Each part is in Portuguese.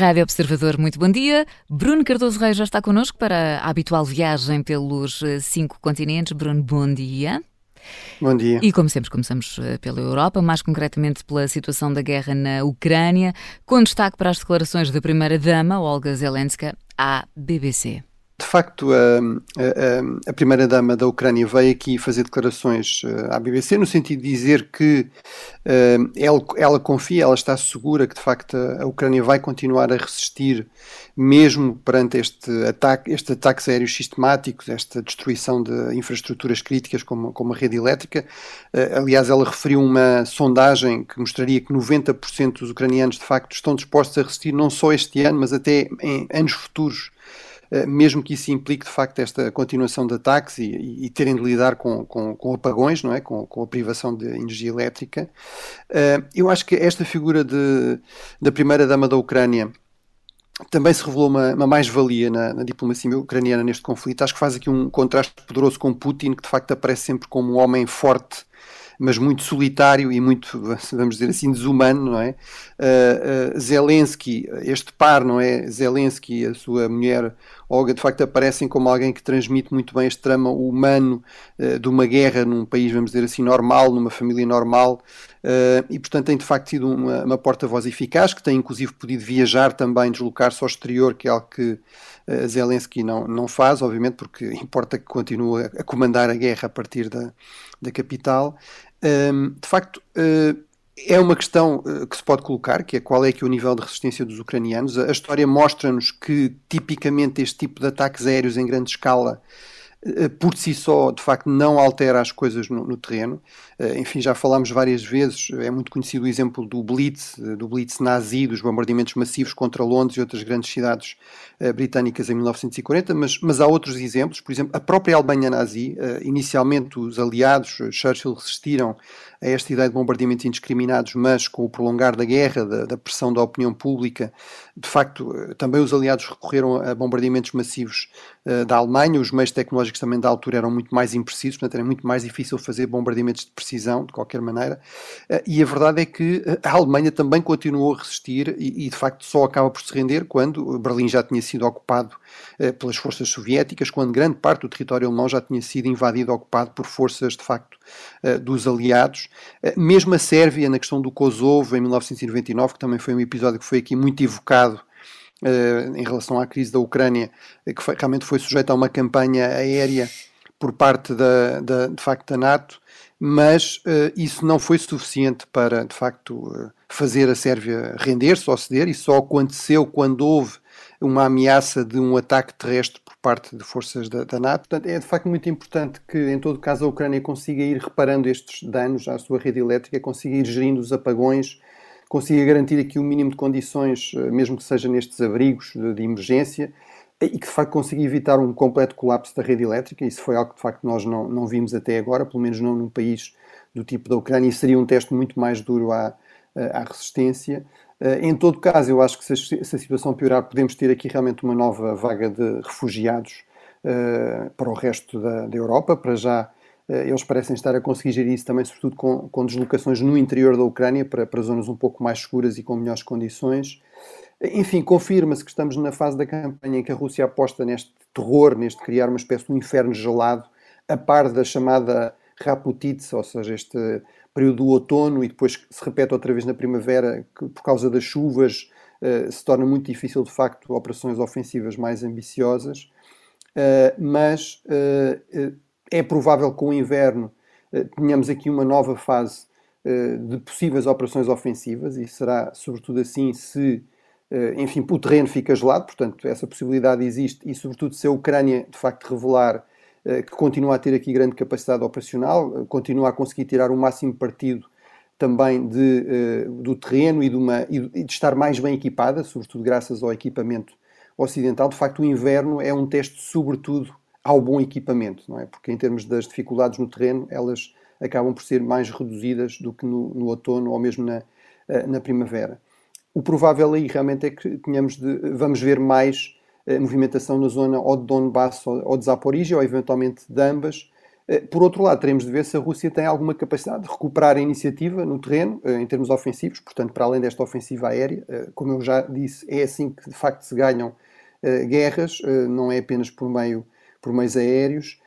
Rádio Observador, muito bom dia. Bruno Cardoso Reis já está connosco para a habitual viagem pelos eh, cinco continentes. Bruno, bom dia. Bom dia. E como sempre, começamos eh, pela Europa, mais concretamente pela situação da guerra na Ucrânia, com destaque para as declarações da primeira-dama, Olga Zelenska, à BBC. De facto, a, a, a primeira-dama da Ucrânia veio aqui fazer declarações eh, à BBC no sentido de dizer que uh, ela, ela, confia, ela está segura que de facto a, Ucrânia vai continuar a resistir mesmo perante este ataque, estes ataques aéreos sistemáticos, esta destruição de infraestruturas críticas como, como a rede elétrica. Uh, aliás, ela referiu uma sondagem que mostraria que 90% dos ucranianos de facto estão dispostos a resistir não só este ano, mas até em anos futuros mesmo que isso implique de facto esta continuação de ataques e, e, e terem de lidar com, com, com, apagões, não é? Com, com, a privação de energia elétrica. Eh, eu acho que esta figura de, da primeira-dama da Ucrânia também se revelou uma, uma mais-valia na, na, diplomacia ucraniana neste conflito. Acho que faz aqui um contraste poderoso com Putin, que de facto aparece sempre como um homem forte mas muito solitário e muito, vamos dizer assim, desumano, não é? Uh, uh, Zelensky, este par, não é? Zelensky e a sua mulher Olga, de facto, aparecem como alguém que transmite muito bem este trama humano uh, de uma guerra num país, vamos dizer assim, normal, numa família normal, e portanto tem de facto sido uma, uma porta-voz eficaz, que tem inclusive podido viajar também, deslocar-se ao exterior, que é algo que Zelensky não, não faz, obviamente, porque importa que continue a comandar a guerra a partir da, da capital de facto, eh, é uma questão eh, que se pode colocar, que é qual é que é o nível de resistência dos ucranianos. A história mostra-nos que, tipicamente, este tipo de ataques aéreos em grande escala por si só, de facto, não altera as coisas no, no, terreno. Enfim, já falámos várias vezes, é muito conhecido o exemplo do Blitz, do Blitz nazi, dos bombardeamentos massivos contra Londres e outras grandes cidades britânicas em 1940, mas, mas há outros exemplos, por exemplo, a própria Alemanha nazi, inicialmente os aliados, Churchill, resistiram a esta ideia de bombardeamentos indiscriminados, mas com o prolongar da guerra, da, da, pressão da opinião pública, de facto, eh, também os aliados recorreram a bombardeamentos massivos uh, da Alemanha, os meios tecnológicos também da altura eram muito mais imprecisos, portanto era muito mais difícil fazer bombardeamentos de precisão, de qualquer maneira, uh, e a verdade é que a Alemanha também continuou a resistir e, e, de facto só acaba por se render quando Berlim já tinha sido ocupado pelas forças soviéticas, quando grande parte do território alemão já tinha sido invadido, ocupado por forças de facto dos aliados, mesmo a Sérvia, na questão do Kosovo, em 1999, que também foi um episódio que foi aqui muito evocado uh, em relação à crise da Ucrânia, eh, que foi, realmente foi sujeito a uma campanha aérea por parte da, da de facto da NATO, mas uh, isso não foi suficiente para de facto fazer a Sérvia render-se ou ceder. Isso só aconteceu quando houve uma ameaça de um ataque terrestre por parte de forças da, da, NATO. Portanto, é de facto muito importante que, em todo caso, a Ucrânia consiga ir reparando estes danos à sua rede elétrica, consiga ir gerindo os apagões, consiga garantir aqui o um mínimo de condições, eh, mesmo que seja nestes abrigos de, de emergência, e que de facto consiga evitar um completo colapso da rede elétrica. Isso foi algo que de facto nós não, não vimos até agora, pelo menos não num país do tipo da Ucrânia, e seria um teste muito mais duro à, à resistência. Eh, em todo caso, eu acho que se a, situação piorar, podemos ter aqui realmente uma nova vaga de refugiados uh, para o resto da, da Europa. Para já, eles parecem estar a conseguir gerir isso também, sobretudo com, com deslocações no interior da Ucrânia, para, para zonas um pouco mais seguras e com melhores condições. Enfim, confirma-se que estamos na fase da campanha em que a Rússia aposta neste terror, neste criar uma espécie de um inferno gelado, a par da chamada Raputitsa, ou seja, este período do outono e depois se repete outra vez na primavera, que por causa das chuvas uh, se torna muito difícil, de facto, operações ofensivas mais ambiciosas. Uh, mas uh, é provável que com o inverno tenhamos aqui uma nova fase de possíveis operações ofensivas e será sobretudo assim se, enfim, o terreno fica gelado, portanto, essa possibilidade existe e, sobretudo, se a Ucrânia de facto revelar que continua a ter aqui grande capacidade operacional, eh, continua a conseguir tirar o máximo partido também de, eh, do terreno e de, uma, e de estar mais bem equipada, sobretudo graças ao equipamento ocidental. De facto, o inverno é um teste, sobretudo, ao bom equipamento, não é? Porque em termos das dificuldades no terreno, elas acabam por ser mais reduzidas do que no, no outono ou mesmo na, na primavera. O provável aí realmente é que tenhamos de, vamos ver mais movimentação na zona ou de Donbass ou de Zaporizhia, ou eventualmente de ambas, Por outro lado, teremos de ver se a Rússia tem alguma capacidade de recuperar a iniciativa no terreno, em termos ofensivos, portanto, para além desta ofensiva aérea, como eu já disse, é assim que de facto se ganham guerras, não é apenas por meio por meios aéreos.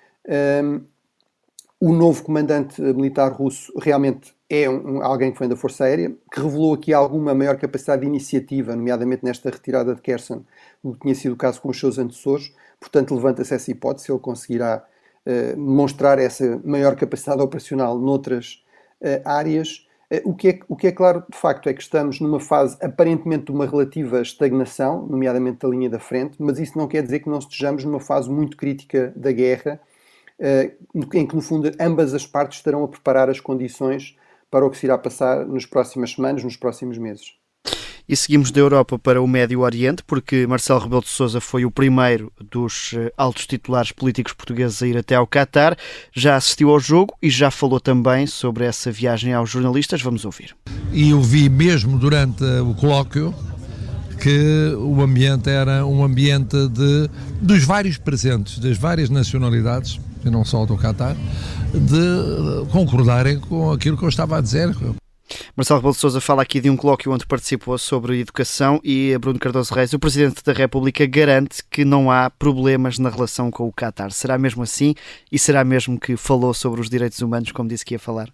O novo comandante militar russo realmente é um, alguém que vem da Força Aérea, que revelou aqui alguma maior capacidade de iniciativa, nomeadamente nesta retirada de Kherson, do que tinha sido o caso com os seus antecessores. Portanto, levanta-se essa hipótese, ele conseguirá uh, demonstrar essa maior capacidade operacional noutras uh, áreas. Uh, o, que é, o que é claro, de facto, é que estamos numa fase aparentemente de uma relativa estagnação, nomeadamente da linha da frente, mas isso não quer dizer que não estejamos numa fase muito crítica da guerra, em que, no fundo, ambas as partes estarão a preparar as condições para o que se irá passar nas próximas semanas, nos próximos meses. E seguimos da Europa para o Médio Oriente, porque Marcelo Rebelo de Sousa foi o primeiro dos eh, altos titulares políticos portugueses a ir até ao Qatar. Já assistiu ao jogo e já falou também sobre essa viagem aos jornalistas. Vamos ouvir. E eu vi mesmo durante o colóquio que o ambiente era um ambiente de, dos vários presentes, das várias nacionalidades, e não só do Qatar, de concordarem com aquilo que eu estava a dizer. Marcelo Rebelo de Sousa fala aqui de um colóquio onde participou sobre educação e Bruno Cardoso Reis, o Presidente da República, garante que não há problemas na relação com o Qatar. Será mesmo assim? E será mesmo que falou sobre os direitos humanos, como disse que ia falar?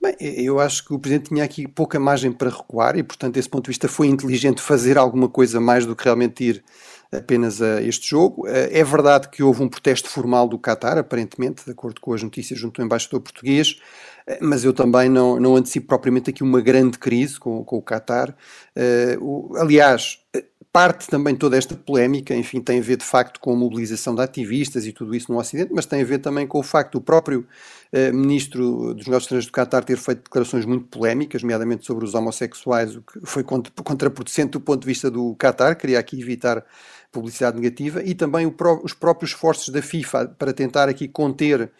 Bem, eu acho que o Presidente tinha aqui pouca margem para recuar e, portanto, desse ponto de vista, foi inteligente fazer alguma coisa mais do que realmente ir apenas a este jogo. Eh, é verdade que houve um protesto formal do Qatar, aparentemente, de acordo com as notícias junto ao embaixador português, eh, mas eu também não, não antecipo propriamente aqui uma grande crise com, com o Qatar. Uh, aliás, parte também toda esta polémica, enfim, tem a ver de facto com a mobilização de ativistas e tudo isso no Ocidente, mas tem a ver também com o facto do próprio uh, ministro dos negócios estrangeiros do Qatar ter feito declarações muito polémicas, nomeadamente sobre os homossexuais, o que foi contraproducente do ponto de vista do Qatar, queria aqui evitar publicidade negativa, e também os próprios esforços da FIFA para tentar aqui conter,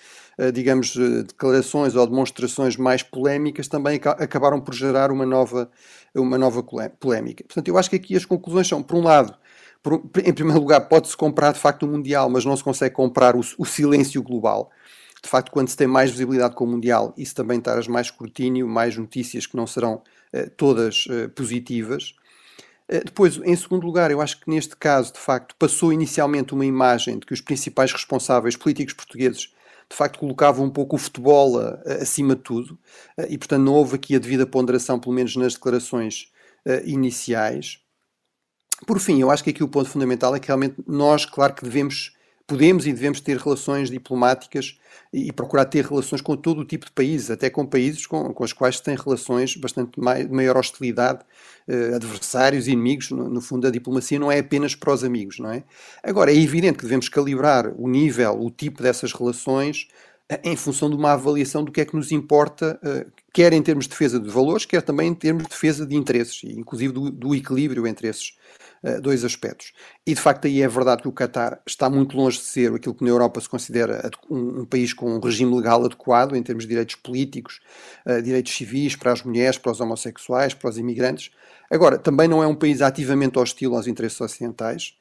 digamos, uh, declarações ou demonstrações mais polémicas, também acabaram por gerar uma nova, uma nova polémica. Portanto, eu acho que aqui as conclusões são, por um lado, por, em primeiro lugar, pode-se comprar de facto o Mundial, mas não se consegue comprar o, o silêncio global de facto, quando se tem mais visibilidade com o Mundial, isso também traz mais escrutínio, mais notícias que não serão uh, todas uh, positivas. Eh, depois, em segundo lugar, eu acho que neste caso, de facto, passou inicialmente uma imagem de que os principais responsáveis políticos portugueses de facto colocavam um pouco o futebol uh, acima de tudo uh, e, portanto, não houve aqui a devida ponderação, pelo menos nas declarações uh, iniciais. Por fim, eu acho que aqui o ponto fundamental é que realmente nós, claro que devemos podemos e devemos ter relações diplomáticas e, procurar ter relações com todo o tipo de países, até com países com, com os quais se tem relações bastante mai, maior hostilidade, eh, adversários, inimigos. No, no, fundo, a diplomacia não é apenas para os amigos, não é? Agora, é evidente que devemos calibrar o nível, o tipo dessas relações eh, em função de uma avaliação do que é que nos importa, eh, quer em termos de defesa de valores, quer também em termos de defesa de interesses, inclusive do, do equilíbrio entre esses eh, dois aspectos. E de facto aí é verdade que o Qatar está muito longe de ser aquilo que na Europa se considera um, um país com um regime legal adequado em termos de direitos políticos, uh, direitos civis para as mulheres, para os homossexuais, para os imigrantes. Agora, também não é um país ativamente hostil aos interesses ocidentais.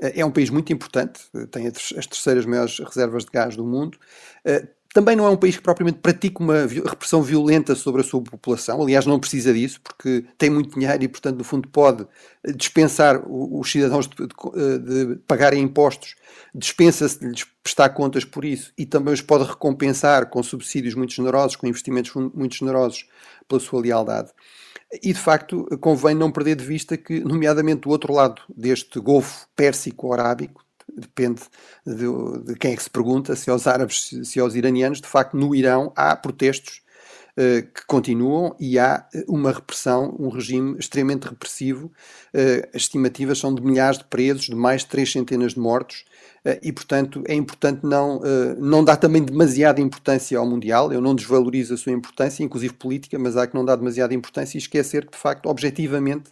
Uh, é um país muito importante, tem as terceiras maiores reservas de gás do mundo, também não é um país que propriamente pratica uma repressão violenta sobre a sua população. Aliás, não precisa disso, porque tem muito dinheiro e, portanto, no fundo, pode dispensar os cidadãos de, de, de pagarem impostos, dispensa-se de lhes prestar contas por isso e também os pode recompensar com subsídios muito generosos, com investimentos muito generosos pela sua lealdade. E de facto, convém não perder de vista que, nomeadamente, o outro lado deste Golfo Pérsico-Arábico, depende de, de, quem é que se pergunta, se aos árabes, se aos iranianos, de facto no Irão há protestos uh, que continuam e há eh, uma repressão, um regime extremamente repressivo. Uh, as estimativas são de milhares de presos, de mais de três centenas de mortos e, portanto, é importante não, não dar também demasiada importância ao Mundial. Eu não desvalorizo a sua importância, inclusive política, mas há que não dar demasiada importância e esquecer que, de facto, objetivamente,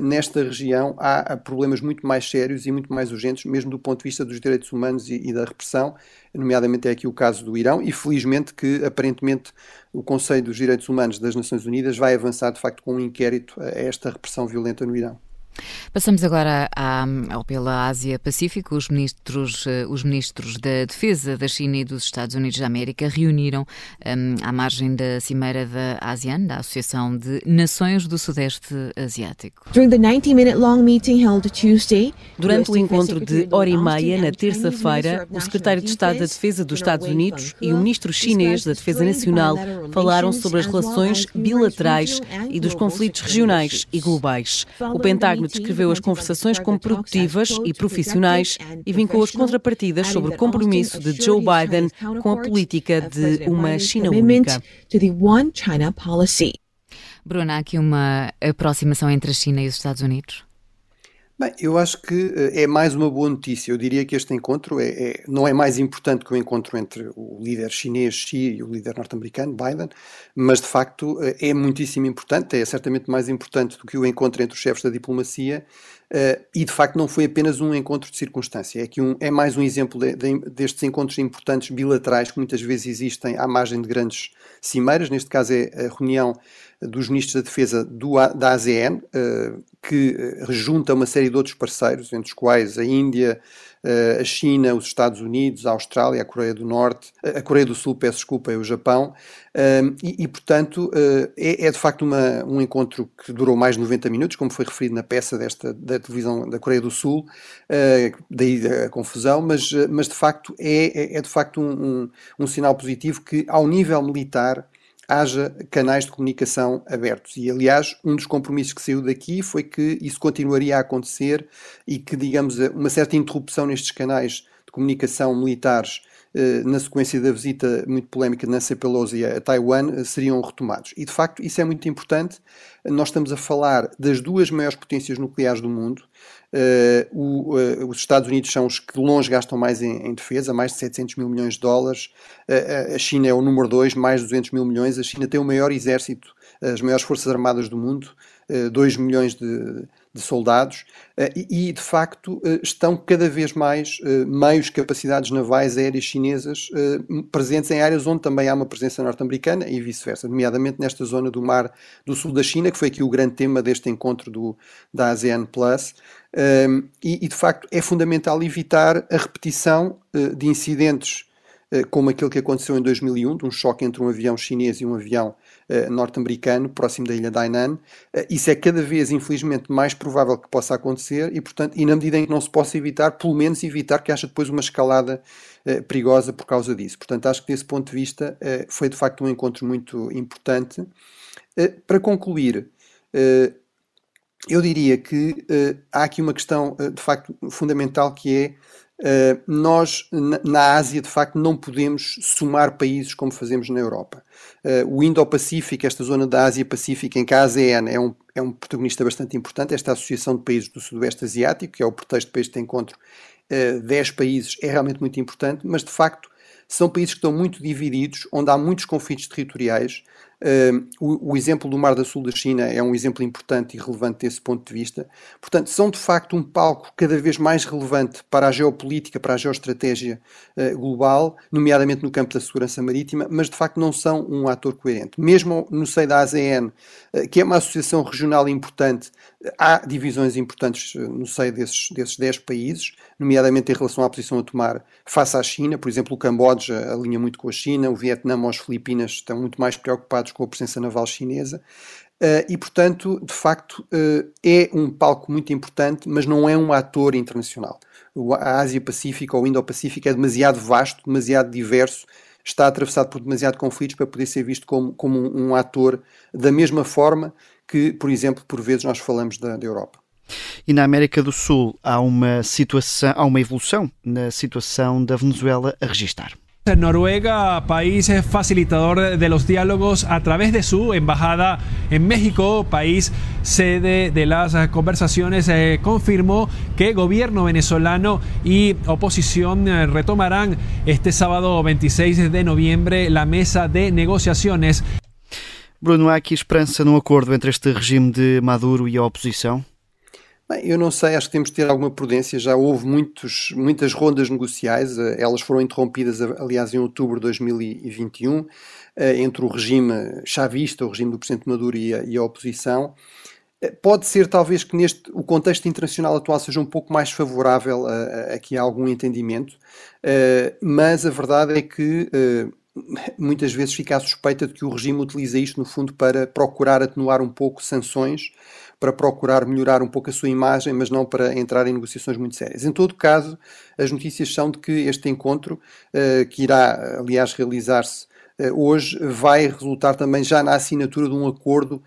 nesta região há problemas muito mais sérios e muito mais urgentes, mesmo do ponto de vista dos direitos humanos e, e da repressão, nomeadamente é aqui o caso do Irão, e felizmente que aparentemente o Conselho dos Direitos Humanos das Nações Unidas vai avançar de facto com um inquérito a esta repressão violenta no Irão. Passamos agora à, ao pela Ásia-Pacífico. Os ministros, eh, os ministros da Defesa da China e dos Estados Unidos da América reuniram um, à margem da cimeira da ASEAN, da Associação de Nações do Sudeste Asiático. Durante o encontro de hora e meia, na terça-feira, o secretário de Estado da Defesa dos Estados Unidos e o ministro chinês da Defesa Nacional falaram sobre as relações bilaterais e dos conflitos regionais e globais. O Pentágono descreveu as conversações como produtivas e profissionais e vincou as contrapartidas sobre o compromisso de Joe Biden com a política de uma China única. Bruna, há aqui uma aproximação entre a China e os Estados Unidos? Bem, eu acho que eh, é mais uma boa notícia. Eu diria que este encontro é, é, não é mais importante que o encontro entre o líder chinês Xi e o líder norte-americano Biden, mas de facto eh, é muitíssimo importante, é certamente mais importante do que o encontro entre os chefes da diplomacia Uh, e de facto não foi apenas um encontro de circunstância, é, que um, é mais um exemplo de, de, destes encontros importantes bilaterais que muitas vezes existem à margem de grandes cimeiras, neste caso é a reunião dos ministros da defesa do, da ASEAN, uh, que uh, junta uma série de outros parceiros, entre os quais a Índia, a China, os Estados Unidos, a Austrália, a Coreia do Norte, a Coreia do Sul, peço desculpa, e o Japão, e, e, portanto é, é, de facto uma, um encontro que durou mais de 90 minutos, como foi referido na peça desta, da televisão da Coreia do Sul, daí a confusão, mas, mas de facto é, é, é de facto um, um, um sinal positivo que ao nível militar haja canais de comunicação abertos. E, aliás, um dos compromissos que saiu daqui foi que isso continuaria a acontecer e que, digamos, uma certa interrupção nestes canais de comunicação militares eh, na sequência da visita muito polémica de Nancy Pelosi a Taiwan, eh, seriam retomados. E, de facto, isso é muito importante. Nós estamos a falar das duas maiores potências nucleares do mundo, o, uh, os Estados Unidos são os que longe gastam mais em, em defesa, mais de 700 mil milhões de dólares. Uh, a China é o número 2, mais de 200 mil milhões. A China tem o maior exército, as maiores forças armadas do mundo, 2 milhões de, de soldados eh, e, de facto, eh, estão cada vez mais eh, meios, capacidades navais aéreas chinesas presentes em áreas onde também há uma presença norte-americana e vice-versa, nomeadamente nesta zona do mar do sul da China, que foi aqui o grande tema deste encontro do, da ASEAN Plus. e, de facto, é fundamental evitar a repetição de incidentes como aquele que aconteceu em 2001, de um choque entre um avião chinês e um avião uh, norte-americano, próximo da ilha de Hainan. Uh, isso é cada vez, infelizmente, mais provável que possa acontecer e, portanto, e na medida em que não se possa evitar, pelo menos evitar que haja depois uma escalada uh, perigosa por causa disso. Portanto, acho que desse ponto de vista foi de facto um encontro muito importante. para concluir, eu diria que há aqui uma questão de facto fundamental que é Uh, nós, na, na, Ásia, de facto, não podemos somar países como fazemos na Europa. Uh, o Indo-Pacífico, esta zona da Ásia-Pacífica, em que a ASEAN é um, é um protagonista bastante importante, esta Associação de Países do Sudoeste Asiático, que é o pretexto para este encontro, uh, 10 países, é realmente muito importante, mas de facto são países que estão muito divididos, onde há muitos conflitos territoriais, Uh, o, o, exemplo do Mar do Sul da China é um exemplo importante e relevante desse ponto de vista. Portanto, são de facto um palco cada vez mais relevante para a geopolítica, para a geoestratégia uh, global, nomeadamente no campo da segurança marítima, mas de facto não são um ator coerente. Mesmo no seio da ASEAN, uh, que é uma associação regional importante, há divisões importantes eh, no seio desses, desses 10 países, nomeadamente em relação à posição a tomar face à China. Por exemplo, o Camboja alinha muito com a China, o Vietnã ou as Filipinas estão muito mais preocupados com a presença naval chinesa. Uh, e, portanto, de facto, uh, é um palco muito importante, mas não é um ator internacional. A Ásia-Pacífica ou o Indo-Pacífico é demasiado vasto, demasiado diverso, está atravessado por demasiado conflitos para poder ser visto como, como um, um ator da mesma forma que, por exemplo, por vezes nós falamos da, da Europa. E na América do Sul há uma situação, há uma evolução na situação da Venezuela a registar. Noruega, país facilitador de los diálogos a través de su embajada en México, país sede de las conversaciones, eh, confirmó que gobierno venezolano y oposición eh, retomarán este sábado 26 de noviembre la mesa de negociaciones. Bruno, há aqui esperança no acordo entre este regime de Maduro e a oposição? Bem, eu não sei, acho que temos de ter alguma prudência. Já houve muitos, muitas rondas negociais, eh, elas foram interrompidas, aliás, em outubro de 2021, eh, entre o regime chavista, o regime do Presidente Maduro e a, e a oposição. Pode ser, talvez, que neste o contexto internacional atual seja um pouco mais favorável a, a, a algum entendimento, uh, mas a verdade é que uh, muitas vezes fica a suspeita de que o regime utiliza isto, no fundo, para procurar atenuar um pouco sanções, para procurar melhorar um pouco a sua imagem, mas não para entrar em negociações muito sérias. Em todo caso, as notícias são de que este encontro, uh, que irá, aliás, realizar-se eh, hoje vai resultar também já na assinatura de um acordo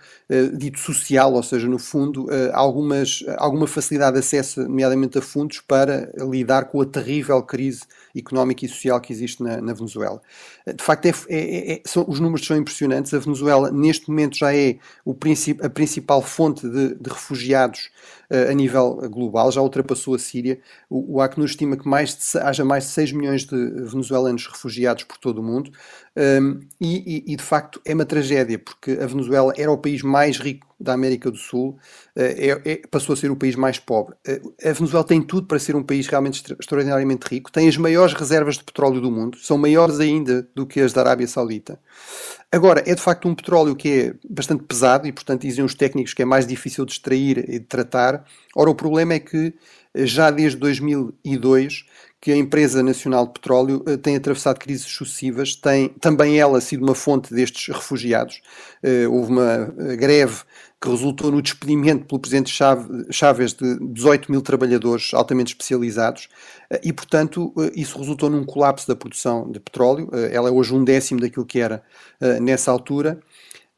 dito social, ou seja, no fundo, uh, algumas, alguma facilidade de acesso, nomeadamente a fundos, para lidar com a terrível crise económica e social que existe na, na Venezuela. De facto, é, é, é, são, os números são impressionantes. A Venezuela, neste momento, já é o princip, a principal fonte de, de refugiados uh, a nível global, já ultrapassou a Síria. O, o Acnur estima que mais de, haja mais de 6 milhões de venezuelanos refugiados por todo o mundo. Um, e, e, de facto é uma tragédia, porque a Venezuela era o país mais rico da América do Sul, é, é, passou a ser o país mais pobre. A Venezuela tem tudo para ser um país realmente extraordinariamente rico, tem as maiores reservas de petróleo do mundo, são maiores ainda do que as da Arábia Saudita. Agora, é de facto um petróleo que é bastante pesado e, portanto, dizem os técnicos que é mais difícil de extrair e de tratar. Ora, o problema é que já desde 2002 que a empresa nacional de petróleo tem atravessado crises sucessivas, tem também ela sido uma fonte destes refugiados. Houve uma greve que resultou no despedimento pelo presidente Chávez de 18 mil trabalhadores altamente especializados e, portanto, isso resultou num colapso da produção de petróleo. Ela é hoje um décimo daquilo que era nessa altura.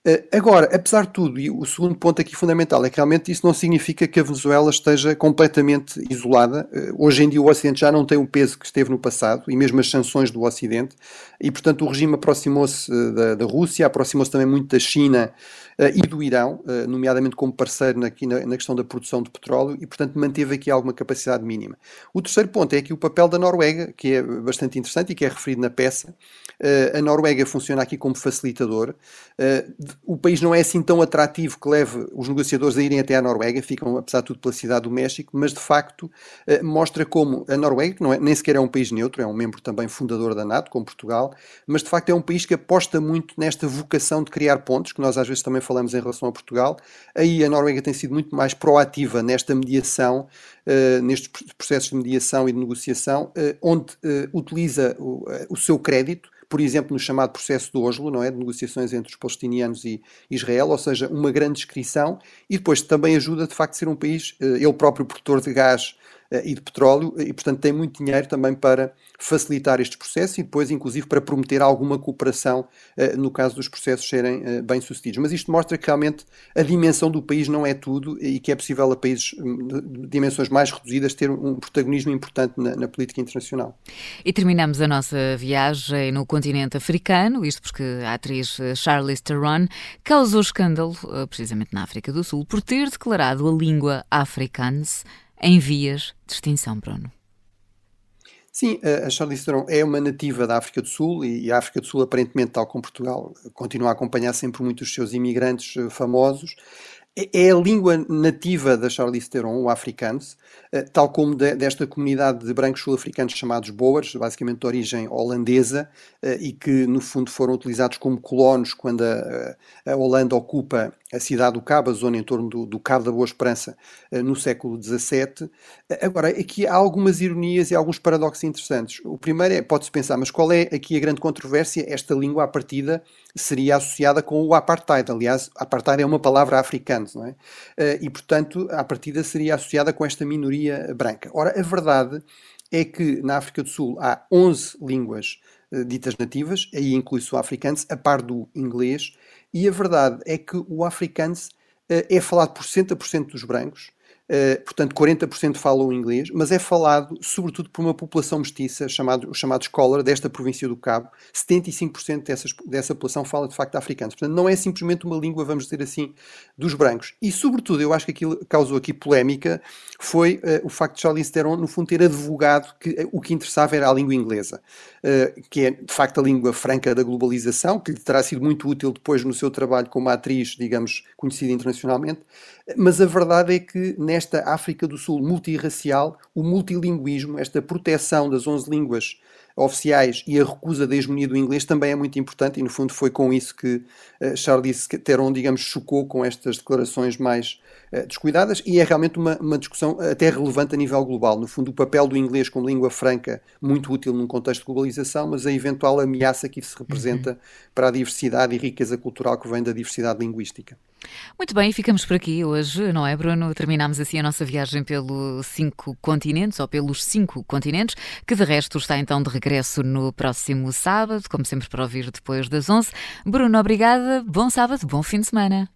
Eh, agora, apesar de tudo, e o segundo ponto aqui fundamental é que realmente isso não significa que a Venezuela esteja completamente isolada. Eh, hoje em dia o Ocidente já não tem o peso que esteve no passado, e mesmo as sanções do Ocidente, e portanto o regime aproximou-se eh, da, da Rússia, aproximou-se também muito da China e do Irão, uh, nomeadamente como parceiro na, na, na, questão da produção de petróleo, e portanto manteve aqui alguma capacidade mínima. O terceiro ponto é aqui o papel da Noruega, que é bastante interessante e que é referido na peça. Uh, a Noruega funciona aqui como facilitador. o país não é assim tão atrativo que leve os negociadores a irem até à Noruega, ficam apesar de tudo pela cidade do México, mas de facto mostra como a Noruega, que não é, nem sequer é um país neutro, é um membro também fundador da NATO, como Portugal, mas de facto é um país que aposta muito nesta vocação de criar pontos, que nós às vezes também falamos em relação a Portugal. Aí a Noruega tem sido muito mais proativa nesta mediação, uh, nestes processos de mediação e de negociação, uh, onde uh, utiliza o, o seu crédito por exemplo, no chamado processo de Oslo, não é? de negociações entre os palestinianos e Israel, ou seja, uma grande descrição, e depois também ajuda de facto a ser um país, ele próprio produtor de gás e de petróleo, e portanto tem muito dinheiro também para facilitar estes processos e depois, inclusive, para prometer alguma cooperação uh, no caso dos processos serem bem-sucedidos. Mas isto mostra que realmente a dimensão do país não é tudo e que é possível a países hum, de dimensões mais reduzidas ter um protagonismo importante na, na política internacional. E terminamos a nossa viagem no continente africano, isto porque a atriz eh, Charlize Theron causou escândalo, precisamente na África do Sul, por ter declarado a língua afrikaans em vias de extinção, Bruno. Sim, a Charlize Theron é uma nativa da África do Sul e a África do Sul, aparentemente, tal como Portugal, continua a acompanhar sempre muitos dos seus imigrantes eh, famosos. É, é a língua nativa da Charlize Theron, o afrikaans, eh, tal como de, desta comunidade de brancos sul-africanos chamados Boers, basicamente de origem holandesa, eh, e que no fundo foram utilizados como colonos quando a, a Holanda ocupa a cidade do Cabo, a zona em torno do, do Cabo da Boa Esperança, eh, no século XVII. Agora, aqui há algumas ironias e alguns paradoxos interessantes. O primeiro é, pode-se pensar, mas qual é aqui a grande controvérsia? Esta língua, à partida, seria associada com o apartheid. Aliás, apartheid é uma palavra africana, não é? Eh, e, portanto, à partida seria associada com esta minoria branca. Ora, a verdade é que na África do Sul há 11 línguas eh, ditas nativas, aí inclui-se o afrikaans, a par do inglês, e a verdade é que o afrikaans uh, é falado por 60% dos brancos, Uh, portanto, 40% falam inglês, mas é falado sobretudo por uma população mestiça, chamado, o chamado scholar, desta província do Cabo. 75% dessas, dessa população fala de facto africano. Portanto, não é simplesmente uma língua, vamos dizer assim, dos brancos. E, sobretudo, eu acho que aquilo causou aqui polémica foi uh, o facto de Charlize Theron, no fundo, ter advogado que uh, o que interessava era a língua inglesa, que é, de facto, a língua franca da globalização, que lhe terá sido muito útil depois no seu trabalho como atriz, digamos, conhecida internacionalmente. Mas a verdade é que nesta África do Sul multirracial, o multilinguismo, esta proteção das 11 línguas oficiais e a recusa da hegemonia do inglês também é muito importante e no fundo foi com isso que uh, Charles Theron, digamos, chocou com estas declarações mais uh, descuidadas e é realmente uma, uma discussão até relevante a nível global. No fundo, o papel do inglês como língua franca, muito útil num contexto de globalização, mas a eventual ameaça que isso representa uhum. para a diversidade e riqueza cultural que vem da diversidade linguística. Muito bem, ficamos por aqui hoje, não é, Bruno? Terminamos assim a nossa viagem pelos cinco continentes, ou pelos cinco continentes, que de resto está então de regresso no próximo sábado, como sempre para ouvir depois das 11. Bruno, obrigada, bom sábado, bom fim de semana.